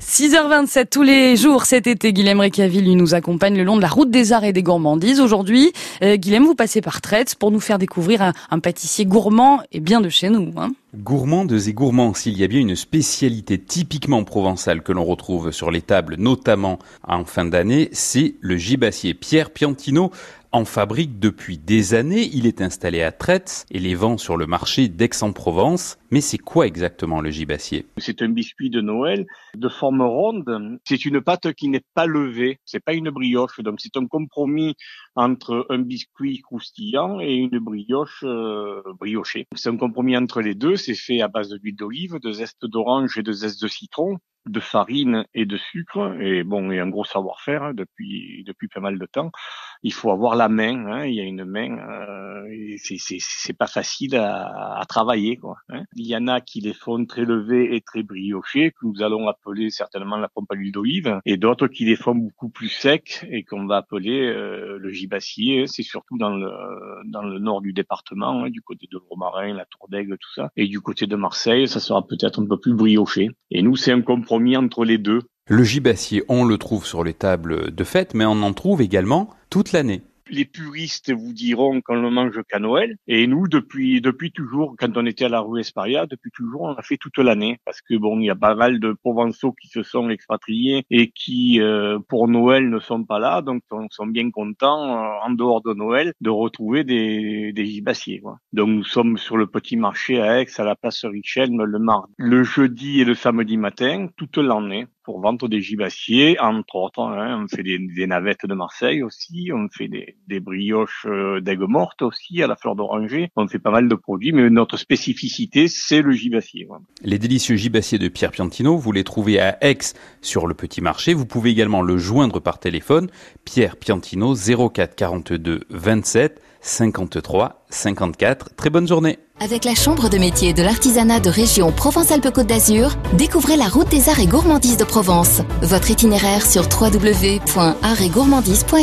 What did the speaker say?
6h27 tous les jours cet été, Guilhem Récaville nous accompagne le long de la route des arts et des gourmandises. Aujourd'hui, euh, Guilhem, vous passez par Traite pour nous faire découvrir un, un pâtissier gourmand et bien de chez nous. Hein. Gourmandes et gourmands, s'il y a bien une spécialité typiquement provençale que l'on retrouve sur les tables, notamment en fin d'année, c'est le gibassier. Pierre Piantino en fabrique depuis des années. Il est installé à Traite et les vend sur le marché d'Aix-en-Provence. Mais c'est quoi exactement le gibassier? C'est un biscuit de Noël de forme ronde. C'est une pâte qui n'est pas levée. C'est pas une brioche. Donc c'est un compromis entre un biscuit croustillant et une brioche euh, briochée. C'est un compromis entre les deux. C'est fait à base d'huile d'olive, de zeste d'orange et de zeste de citron de farine et de sucre et bon et un gros savoir-faire hein, depuis depuis pas mal de temps. Il faut avoir la main, hein, il y a une main, euh, c'est c'est pas facile à, à travailler quoi. Hein. Il y en a qui les font très levés et très briochés que nous allons appeler certainement la pompe à l'huile d'olive et d'autres qui les font beaucoup plus secs et qu'on va appeler euh, le gibassier. C'est surtout dans le dans le nord du département, hein, du côté de Romarin, la Tour d'Aigle, tout ça, et du côté de Marseille, ça sera peut-être un peu plus brioché. Et nous c'est un compromis entre les deux. Le gibassier, on le trouve sur les tables de fête, mais on en trouve également toute l'année les puristes vous diront qu'on le mange qu'à Noël. Et nous, depuis depuis toujours, quand on était à la rue Esparia, depuis toujours, on a fait toute l'année. Parce que bon, il y a pas mal de Provençaux qui se sont expatriés et qui, euh, pour Noël, ne sont pas là. Donc, on sont bien contents, euh, en dehors de Noël, de retrouver des, des gibassiers. Quoi. Donc, nous sommes sur le petit marché à Aix, à la place Richelme, le mardi, le jeudi et le samedi matin, toute l'année pour vendre des gibassiers, entre autres. Hein, on fait des, navettes de Marseille aussi, on fait des, brioches euh, d'aigues mortes aussi à la fleur d'oranger. On fait pas mal de produits, mais notre spécificité, c'est le gibassier. Les délicieux gibassiers de Pierre Piantino, vous les trouvez à Aix sur le petit marché. Vous pouvez également le joindre par téléphone. Pierre Piantino 04 42 27 53 54. Très bonne journée. Avec la Chambre de métier de l'artisanat de région Provence-Alpes-Côte d'Azur, découvrez la route des arts et gourmandises de Provence. Votre itinéraire sur www.artsetgourmandise.fr.